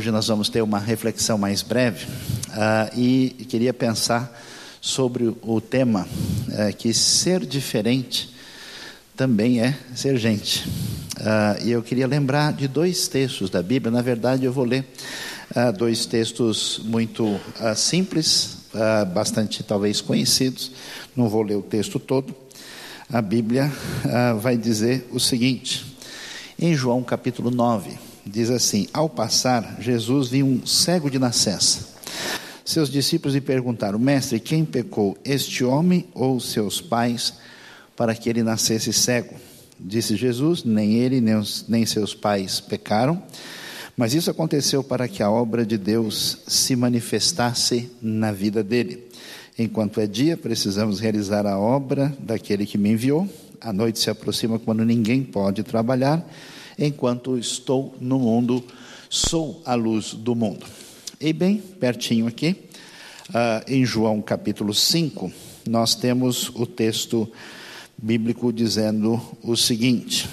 hoje nós vamos ter uma reflexão mais breve uh, e queria pensar sobre o tema uh, que ser diferente também é ser gente. Uh, e eu queria lembrar de dois textos da Bíblia. Na verdade, eu vou ler dois textos muito simples, bastante talvez conhecidos. Não vou ler o texto todo. A Bíblia vai dizer o seguinte, em João capítulo 9 diz assim: Ao passar, Jesus viu um cego de nascença. Seus discípulos lhe perguntaram: Mestre, quem pecou, este homem ou seus pais, para que ele nascesse cego? Disse Jesus: Nem ele, nem, os, nem seus pais pecaram, mas isso aconteceu para que a obra de Deus se manifestasse na vida dele. Enquanto é dia, precisamos realizar a obra daquele que me enviou. A noite se aproxima quando ninguém pode trabalhar enquanto estou no mundo, sou a luz do mundo. E bem pertinho aqui, uh, em João capítulo 5, nós temos o texto bíblico dizendo o seguinte: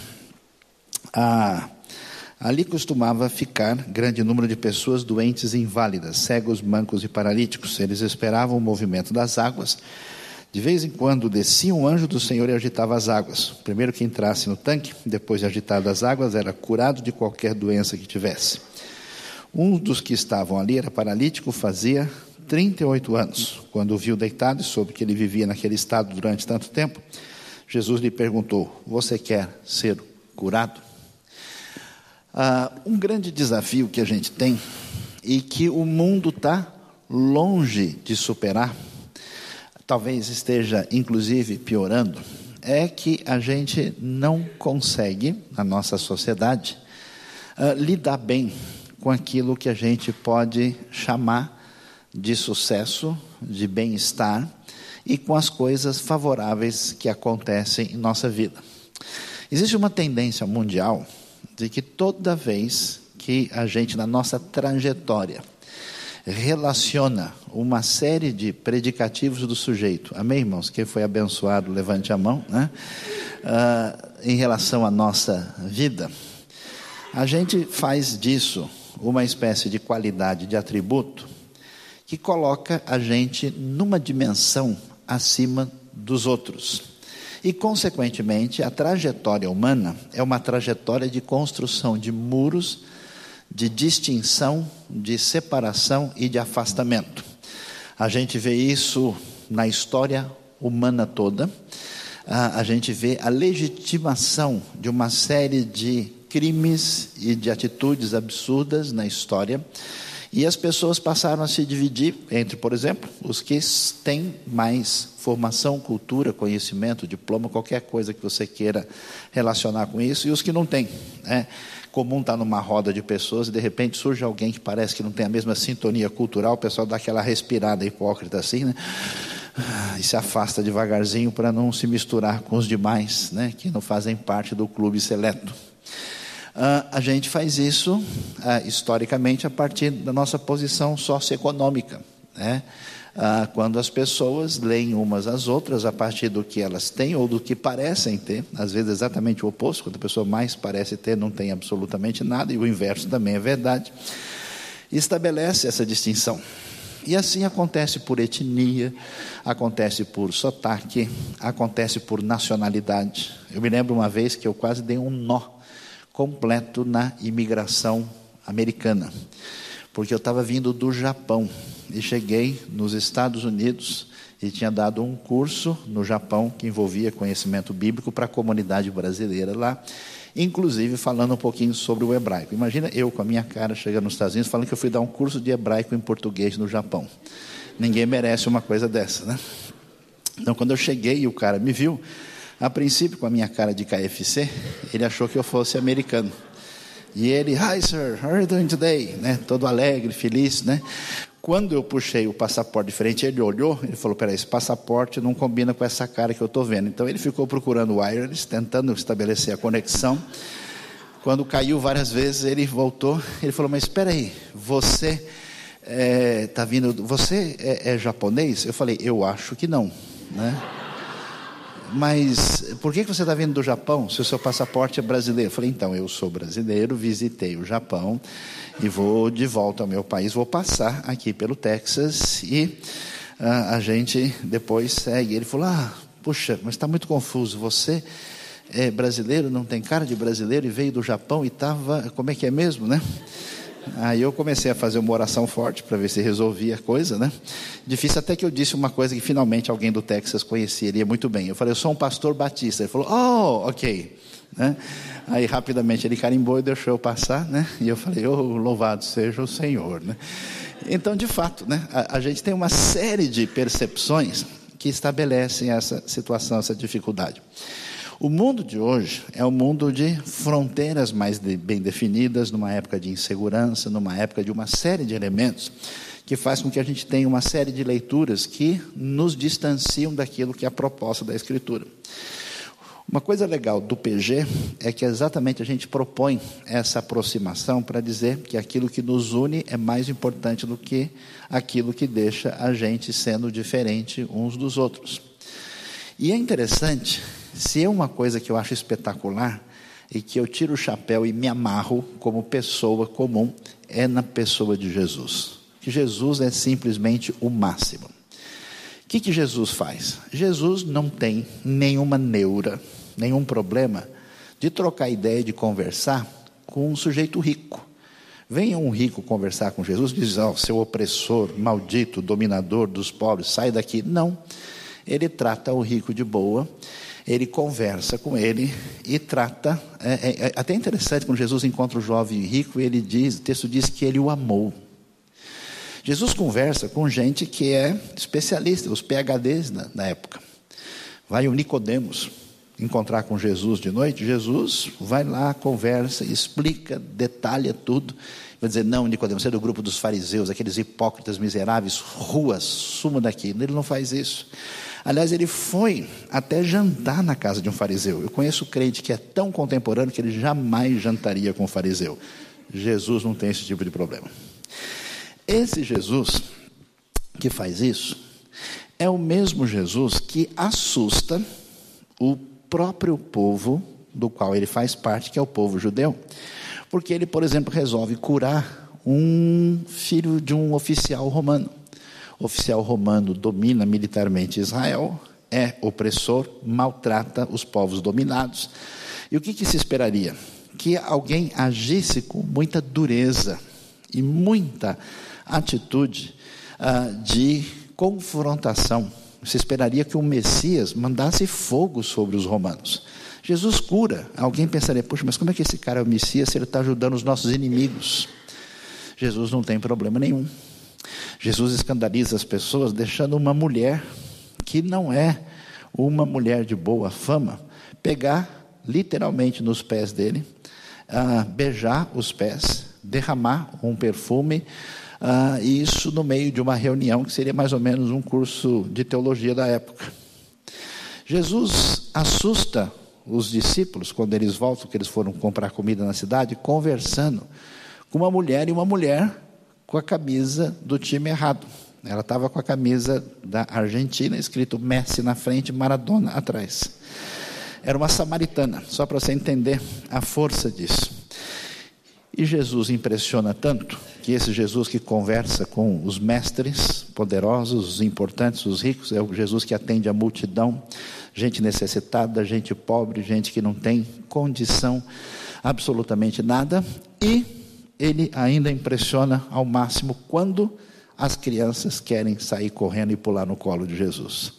ah, ali costumava ficar grande número de pessoas doentes e inválidas, cegos, mancos e paralíticos. Eles esperavam o movimento das águas de vez em quando descia um anjo do Senhor e agitava as águas. Primeiro que entrasse no tanque, depois de agitadas as águas, era curado de qualquer doença que tivesse. Um dos que estavam ali era paralítico, fazia 38 anos. Quando o viu deitado e soube que ele vivia naquele estado durante tanto tempo, Jesus lhe perguntou: Você quer ser curado? Ah, um grande desafio que a gente tem e que o mundo está longe de superar talvez esteja inclusive piorando, é que a gente não consegue, na nossa sociedade, uh, lidar bem com aquilo que a gente pode chamar de sucesso, de bem-estar e com as coisas favoráveis que acontecem em nossa vida. Existe uma tendência mundial de que toda vez que a gente, na nossa trajetória, relaciona uma série de predicativos do sujeito. Amém, irmãos? Quem foi abençoado, levante a mão, né? Uh, em relação à nossa vida. A gente faz disso uma espécie de qualidade de atributo que coloca a gente numa dimensão acima dos outros. E, consequentemente, a trajetória humana é uma trajetória de construção de muros de distinção, de separação e de afastamento. A gente vê isso na história humana toda. A gente vê a legitimação de uma série de crimes e de atitudes absurdas na história. E as pessoas passaram a se dividir entre, por exemplo, os que têm mais formação, cultura, conhecimento, diploma, qualquer coisa que você queira relacionar com isso, e os que não têm. Né? comum estar numa roda de pessoas e de repente surge alguém que parece que não tem a mesma sintonia cultural, o pessoal dá aquela respirada hipócrita assim, né? E se afasta devagarzinho para não se misturar com os demais, né? Que não fazem parte do clube seleto. Uh, a gente faz isso uh, historicamente a partir da nossa posição socioeconômica, né? ah, quando as pessoas leem umas às outras a partir do que elas têm ou do que parecem ter, às vezes exatamente o oposto, quando a pessoa mais parece ter, não tem absolutamente nada, e o inverso também é verdade, estabelece essa distinção. E assim acontece por etnia, acontece por sotaque, acontece por nacionalidade. Eu me lembro uma vez que eu quase dei um nó completo na imigração americana, porque eu estava vindo do Japão e cheguei nos Estados Unidos e tinha dado um curso no Japão que envolvia conhecimento bíblico para a comunidade brasileira lá, inclusive falando um pouquinho sobre o hebraico. Imagina eu com a minha cara chegando nos Estados Unidos falando que eu fui dar um curso de hebraico em português no Japão. Ninguém merece uma coisa dessa, né? Então, quando eu cheguei e o cara me viu, a princípio, com a minha cara de KFC, ele achou que eu fosse americano. E ele, hi sir, how are you doing today? Né? Todo alegre, feliz, né? Quando eu puxei o passaporte diferente, ele olhou, ele falou: peraí, esse passaporte não combina com essa cara que eu estou vendo. Então ele ficou procurando o wireless, tentando estabelecer a conexão. Quando caiu várias vezes, ele voltou. Ele falou: Mas espera aí, você está é, vindo. Você é, é, japonês? Eu falei: Eu acho que não. Né? Mas por que você está vindo do Japão se o seu passaporte é brasileiro? Eu falei, então, eu sou brasileiro, visitei o Japão e vou de volta ao meu país, vou passar aqui pelo Texas e uh, a gente depois segue. Ele falou, ah, puxa, mas está muito confuso, você é brasileiro, não tem cara de brasileiro e veio do Japão e estava, como é que é mesmo, né? Aí eu comecei a fazer uma oração forte para ver se resolvia a coisa, né? Difícil até que eu disse uma coisa que finalmente alguém do Texas conheceria muito bem. Eu falei, eu sou um pastor batista. Ele falou, oh, ok. Né? Aí rapidamente ele carimbou e deixou eu passar, né? E eu falei, oh, louvado seja o Senhor, né? Então, de fato, né? A, a gente tem uma série de percepções que estabelecem essa situação, essa dificuldade. O mundo de hoje é um mundo de fronteiras mais de, bem definidas, numa época de insegurança, numa época de uma série de elementos que faz com que a gente tenha uma série de leituras que nos distanciam daquilo que é a proposta da Escritura. Uma coisa legal do PG é que exatamente a gente propõe essa aproximação para dizer que aquilo que nos une é mais importante do que aquilo que deixa a gente sendo diferente uns dos outros. E é interessante se é uma coisa que eu acho espetacular e que eu tiro o chapéu e me amarro como pessoa comum, é na pessoa de Jesus. Que Jesus é simplesmente o máximo. O que, que Jesus faz? Jesus não tem nenhuma neura, nenhum problema de trocar ideia, de conversar com um sujeito rico. Venha um rico conversar com Jesus, diz: oh, seu opressor, maldito, dominador dos pobres, sai daqui. Não. Ele trata o rico de boa ele conversa com ele e trata. É, é, é, até interessante quando Jesus encontra o jovem rico, ele diz, o texto diz que ele o amou. Jesus conversa com gente que é especialista, os PhDs na, na época. Vai o Nicodemos encontrar com Jesus de noite, Jesus vai lá, conversa, explica, detalha tudo. Vai dizer, não, Nicodemos, você é do grupo dos fariseus, aqueles hipócritas miseráveis, ruas, suma daqui. Ele não faz isso. Aliás, ele foi até jantar na casa de um fariseu. Eu conheço crente que é tão contemporâneo que ele jamais jantaria com um fariseu. Jesus não tem esse tipo de problema. Esse Jesus que faz isso é o mesmo Jesus que assusta o próprio povo do qual ele faz parte, que é o povo judeu. Porque ele, por exemplo, resolve curar um filho de um oficial romano oficial romano domina militarmente Israel, é opressor, maltrata os povos dominados. E o que, que se esperaria? Que alguém agisse com muita dureza e muita atitude uh, de confrontação. Se esperaria que o Messias mandasse fogo sobre os romanos. Jesus cura. Alguém pensaria, puxa, mas como é que esse cara é o Messias se ele está ajudando os nossos inimigos? Jesus não tem problema nenhum. Jesus escandaliza as pessoas deixando uma mulher que não é uma mulher de boa fama pegar literalmente nos pés dele, uh, beijar os pés, derramar um perfume, e isso no meio de uma reunião que seria mais ou menos um curso de teologia da época. Jesus assusta os discípulos quando eles voltam, que eles foram comprar comida na cidade, conversando com uma mulher e uma mulher com a camisa do time errado. Ela estava com a camisa da Argentina, escrito Messi na frente, Maradona atrás. Era uma samaritana, só para você entender a força disso. E Jesus impressiona tanto que esse Jesus que conversa com os mestres poderosos, os importantes, os ricos, é o Jesus que atende a multidão, gente necessitada, gente pobre, gente que não tem condição absolutamente nada, e ele ainda impressiona ao máximo quando as crianças querem sair correndo e pular no colo de Jesus.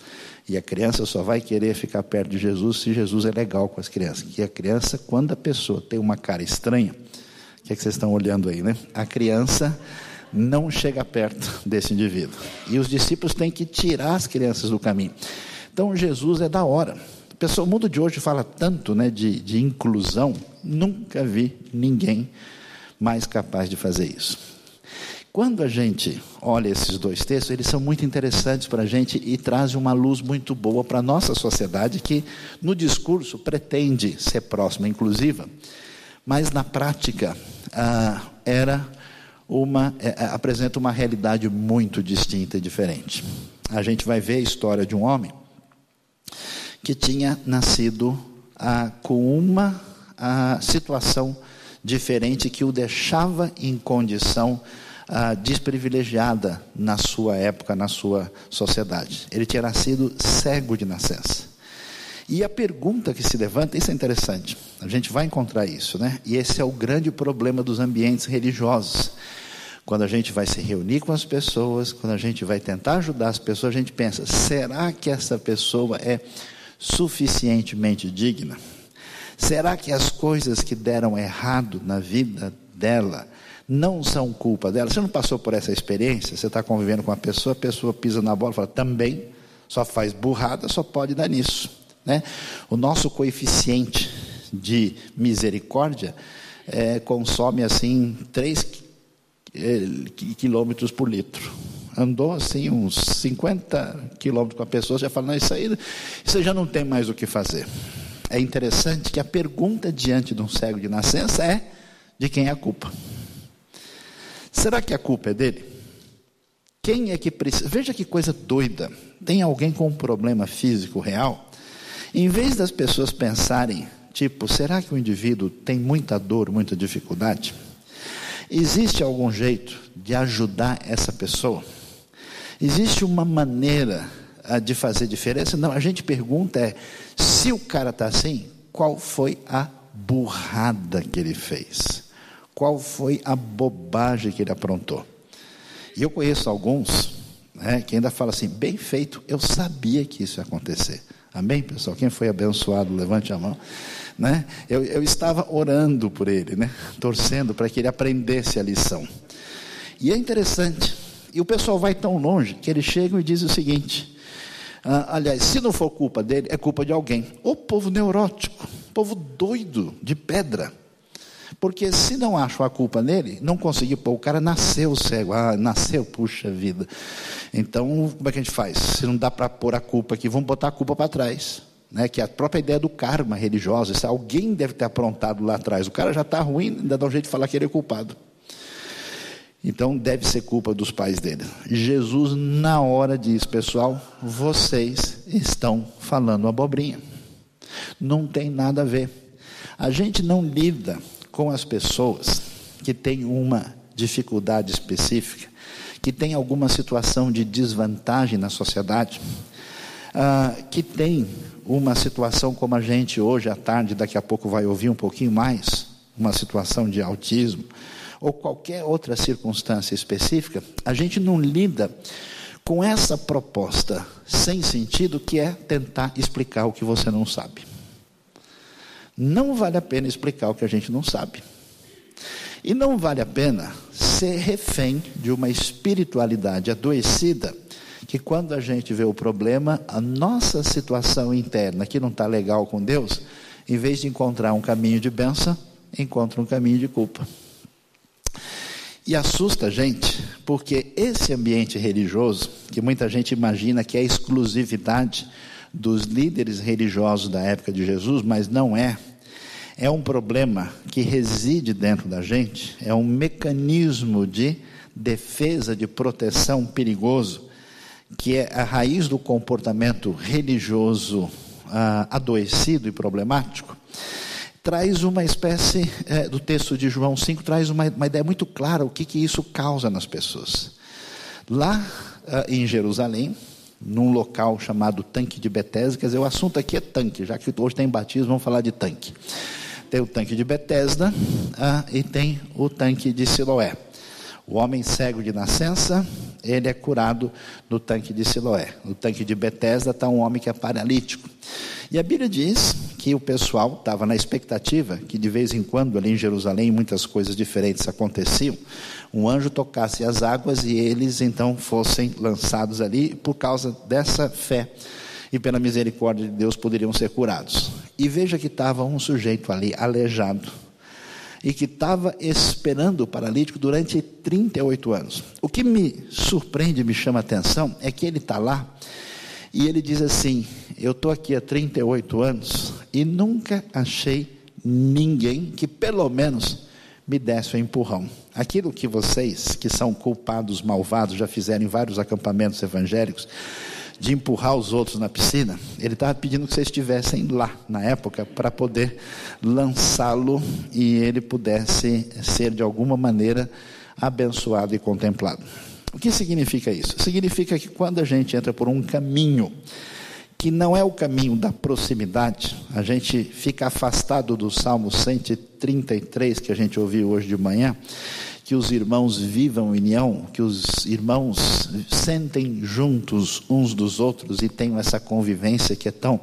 E a criança só vai querer ficar perto de Jesus se Jesus é legal com as crianças. Que a criança, quando a pessoa tem uma cara estranha, o que, é que vocês estão olhando aí, né? A criança não chega perto desse indivíduo. E os discípulos têm que tirar as crianças do caminho. Então Jesus é da hora. Pessoal, o mundo de hoje fala tanto né, de, de inclusão, nunca vi ninguém mais capaz de fazer isso. Quando a gente olha esses dois textos, eles são muito interessantes para a gente e trazem uma luz muito boa para a nossa sociedade, que no discurso pretende ser próxima, inclusiva, mas na prática ah, era uma, é, apresenta uma realidade muito distinta e diferente. A gente vai ver a história de um homem que tinha nascido ah, com uma ah, situação diferente que o deixava em condição ah, desprivilegiada na sua época, na sua sociedade. Ele tinha nascido cego de nascença. E a pergunta que se levanta, isso é interessante, a gente vai encontrar isso, né? E esse é o grande problema dos ambientes religiosos. Quando a gente vai se reunir com as pessoas, quando a gente vai tentar ajudar as pessoas, a gente pensa: será que essa pessoa é suficientemente digna? Será que as coisas que deram errado na vida dela não são culpa dela? Você não passou por essa experiência? Você está convivendo com uma pessoa, a pessoa pisa na bola e fala: também, só faz burrada, só pode dar nisso. Né? O nosso coeficiente de misericórdia é, consome assim 3 é, quilômetros por litro. Andou assim uns 50 quilômetros com a pessoa, já fala, não, isso aí você já não tem mais o que fazer. É interessante que a pergunta diante de um cego de nascença é de quem é a culpa. Será que a culpa é dele? Quem é que precisa? Veja que coisa doida. Tem alguém com um problema físico real? Em vez das pessoas pensarem, tipo, será que o indivíduo tem muita dor, muita dificuldade? Existe algum jeito de ajudar essa pessoa? Existe uma maneira de fazer diferença? Não, a gente pergunta é, se o cara está assim, qual foi a burrada que ele fez? Qual foi a bobagem que ele aprontou? E eu conheço alguns né, que ainda falam assim, bem feito, eu sabia que isso ia acontecer. Amém, pessoal? Quem foi abençoado, levante a mão. Né? Eu, eu estava orando por ele, né? torcendo para que ele aprendesse a lição. E é interessante, e o pessoal vai tão longe que eles chegam e dizem o seguinte: ah, aliás, se não for culpa dele, é culpa de alguém. O povo neurótico, povo doido, de pedra. Porque se não acham a culpa nele, não conseguiu pôr, o cara nasceu cego, ah, nasceu, puxa vida. Então, como é que a gente faz? Se não dá para pôr a culpa aqui, vamos botar a culpa para trás. Né, que é a própria ideia do karma religioso, isso, alguém deve ter aprontado lá atrás. O cara já está ruim, ainda dá um jeito de falar que ele é culpado. Então deve ser culpa dos pais dele. Jesus, na hora, diz: pessoal, vocês estão falando abobrinha. Não tem nada a ver. A gente não lida com as pessoas que têm uma dificuldade específica, que têm alguma situação de desvantagem na sociedade, ah, que tem uma situação como a gente hoje à tarde, daqui a pouco vai ouvir um pouquinho mais, uma situação de autismo, ou qualquer outra circunstância específica, a gente não lida com essa proposta sem sentido que é tentar explicar o que você não sabe. Não vale a pena explicar o que a gente não sabe. E não vale a pena ser refém de uma espiritualidade adoecida, que quando a gente vê o problema, a nossa situação interna que não está legal com Deus, em vez de encontrar um caminho de bênção, encontra um caminho de culpa. E assusta a gente, porque esse ambiente religioso, que muita gente imagina que é exclusividade dos líderes religiosos da época de Jesus, mas não é. É um problema que reside dentro da gente, é um mecanismo de defesa, de proteção perigoso, que é a raiz do comportamento religioso ah, adoecido e problemático. Traz uma espécie, é, do texto de João 5, traz uma, uma ideia muito clara o que, que isso causa nas pessoas. Lá ah, em Jerusalém, num local chamado Tanque de Betesda, quer dizer, o assunto aqui é tanque, já que hoje tem batismo, vamos falar de tanque. Tem o tanque de Betesda ah, e tem o tanque de Siloé. O homem cego de nascença, ele é curado no tanque de Siloé. No tanque de Betesda está um homem que é paralítico. E a Bíblia diz que o pessoal estava na expectativa que de vez em quando ali em Jerusalém muitas coisas diferentes aconteciam. Um anjo tocasse as águas e eles então fossem lançados ali por causa dessa fé e pela misericórdia de Deus poderiam ser curados. E veja que estava um sujeito ali aleijado e que estava esperando o paralítico durante 38 anos. O que me surpreende, me chama a atenção, é que ele está lá e ele diz assim: Eu estou aqui há 38 anos e nunca achei ninguém que pelo menos me desse um empurrão. Aquilo que vocês, que são culpados, malvados, já fizeram em vários acampamentos evangélicos, de empurrar os outros na piscina, ele estava pedindo que vocês estivessem lá na época para poder lançá-lo e ele pudesse ser de alguma maneira abençoado e contemplado. O que significa isso? Significa que quando a gente entra por um caminho que não é o caminho da proximidade, a gente fica afastado do Salmo 133 que a gente ouviu hoje de manhã, que os irmãos vivam união, que os irmãos sentem juntos uns dos outros e tenham essa convivência que é tão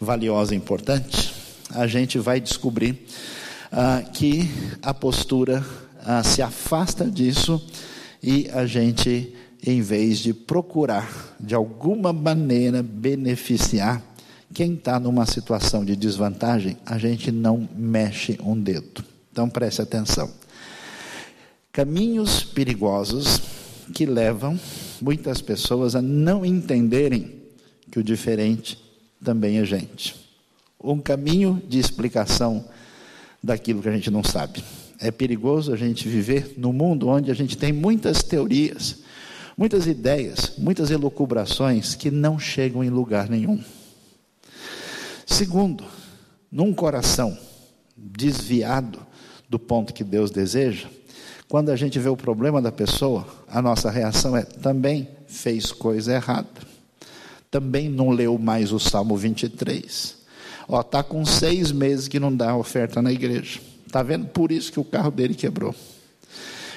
valiosa e importante, a gente vai descobrir ah, que a postura ah, se afasta disso e a gente, em vez de procurar de alguma maneira beneficiar quem está numa situação de desvantagem, a gente não mexe um dedo. Então preste atenção. Caminhos perigosos que levam muitas pessoas a não entenderem que o diferente também é gente. Um caminho de explicação daquilo que a gente não sabe. É perigoso a gente viver num mundo onde a gente tem muitas teorias, muitas ideias, muitas elucubrações que não chegam em lugar nenhum. Segundo, num coração desviado do ponto que Deus deseja, quando a gente vê o problema da pessoa, a nossa reação é também fez coisa errada. Também não leu mais o Salmo 23. Ó, tá com seis meses que não dá oferta na igreja. Tá vendo? Por isso que o carro dele quebrou.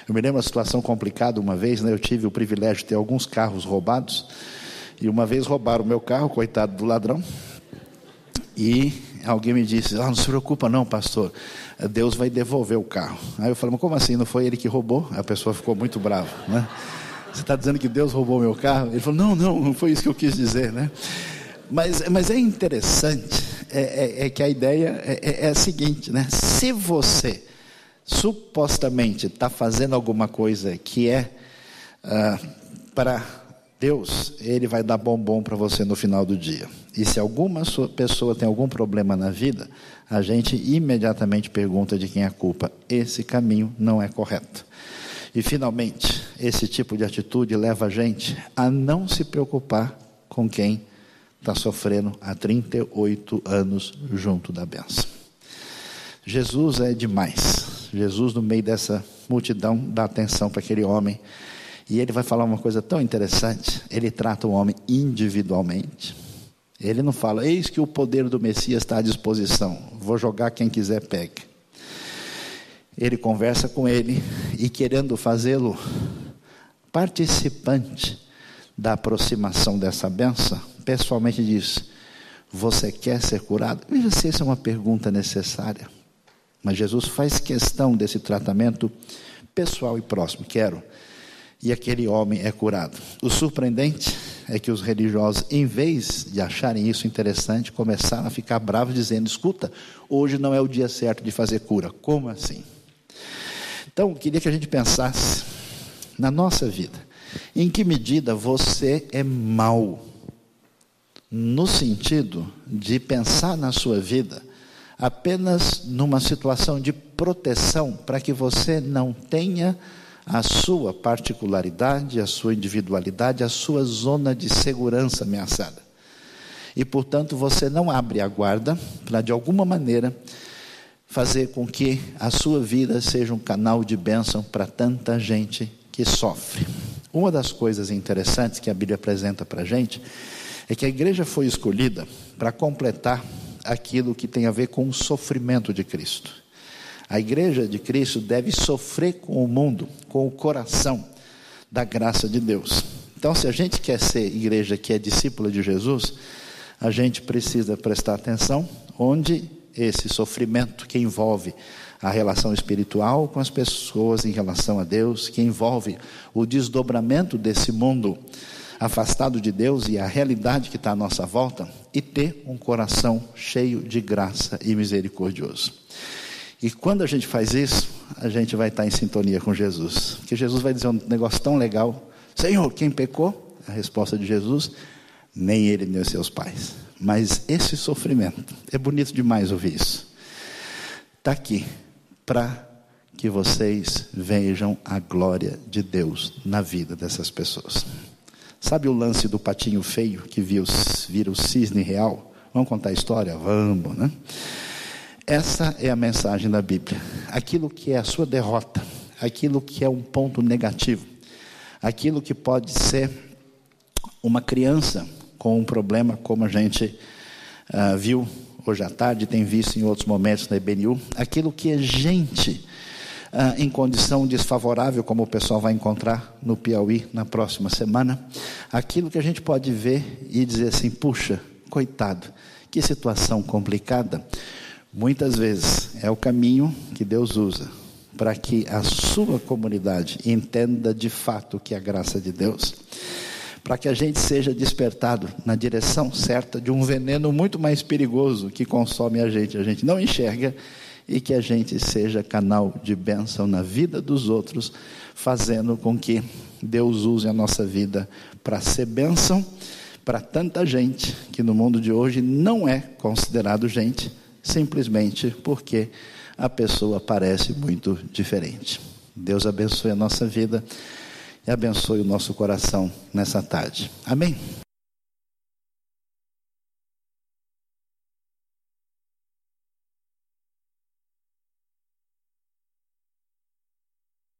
Eu me lembro uma situação complicada uma vez, né? Eu tive o privilégio de ter alguns carros roubados. E uma vez roubaram o meu carro, coitado do ladrão. E alguém me disse: ah, não se preocupa, não, pastor. Deus vai devolver o carro. Aí eu falei: mas como assim? Não foi ele que roubou? A pessoa ficou muito brava, né? Você está dizendo que Deus roubou meu carro? Ele falou: não, não, não foi isso que eu quis dizer, né? Mas, mas é interessante, é, é, é que a ideia é, é, é a seguinte, né? Se você supostamente está fazendo alguma coisa que é uh, para Deus, Ele vai dar bombom para você no final do dia. E se alguma pessoa tem algum problema na vida, a gente imediatamente pergunta de quem é a culpa. Esse caminho não é correto. E finalmente, esse tipo de atitude leva a gente a não se preocupar com quem está sofrendo há 38 anos junto da benção. Jesus é demais. Jesus, no meio dessa multidão, dá atenção para aquele homem. E ele vai falar uma coisa tão interessante. Ele trata o homem individualmente. Ele não fala, eis que o poder do Messias está à disposição, vou jogar quem quiser pegue. Ele conversa com ele e, querendo fazê-lo participante da aproximação dessa benção, pessoalmente diz: Você quer ser curado? Veja se essa é uma pergunta necessária. Mas Jesus faz questão desse tratamento pessoal e próximo. Quero. E aquele homem é curado. O surpreendente é que os religiosos, em vez de acharem isso interessante, começaram a ficar bravos, dizendo: escuta, hoje não é o dia certo de fazer cura. Como assim? Então, queria que a gente pensasse na nossa vida. Em que medida você é mau? No sentido de pensar na sua vida apenas numa situação de proteção para que você não tenha a sua particularidade, a sua individualidade, a sua zona de segurança ameaçada. E, portanto, você não abre a guarda para, de alguma maneira, fazer com que a sua vida seja um canal de bênção para tanta gente que sofre. Uma das coisas interessantes que a Bíblia apresenta para a gente é que a igreja foi escolhida para completar aquilo que tem a ver com o sofrimento de Cristo. A igreja de Cristo deve sofrer com o mundo, com o coração da graça de Deus. Então, se a gente quer ser igreja que é discípula de Jesus, a gente precisa prestar atenção onde esse sofrimento que envolve a relação espiritual com as pessoas em relação a Deus, que envolve o desdobramento desse mundo afastado de Deus e a realidade que está à nossa volta, e ter um coração cheio de graça e misericordioso. E quando a gente faz isso, a gente vai estar em sintonia com Jesus. Porque Jesus vai dizer um negócio tão legal: Senhor, quem pecou? A resposta de Jesus: nem ele nem seus pais. Mas esse sofrimento, é bonito demais ouvir isso. Está aqui para que vocês vejam a glória de Deus na vida dessas pessoas. Sabe o lance do patinho feio que vira o cisne real? Vamos contar a história? Vamos, né? Essa é a mensagem da Bíblia. Aquilo que é a sua derrota, aquilo que é um ponto negativo, aquilo que pode ser uma criança com um problema, como a gente uh, viu hoje à tarde, tem visto em outros momentos na IBNU, aquilo que é gente uh, em condição desfavorável, como o pessoal vai encontrar no Piauí na próxima semana, aquilo que a gente pode ver e dizer assim: puxa, coitado, que situação complicada. Muitas vezes é o caminho que Deus usa para que a sua comunidade entenda de fato que é a graça de Deus para que a gente seja despertado na direção certa de um veneno muito mais perigoso que consome a gente, a gente não enxerga, e que a gente seja canal de bênção na vida dos outros, fazendo com que Deus use a nossa vida para ser bênção para tanta gente que no mundo de hoje não é considerado gente, simplesmente porque a pessoa parece muito diferente. Deus abençoe a nossa vida e abençoe o nosso coração nessa tarde. Amém?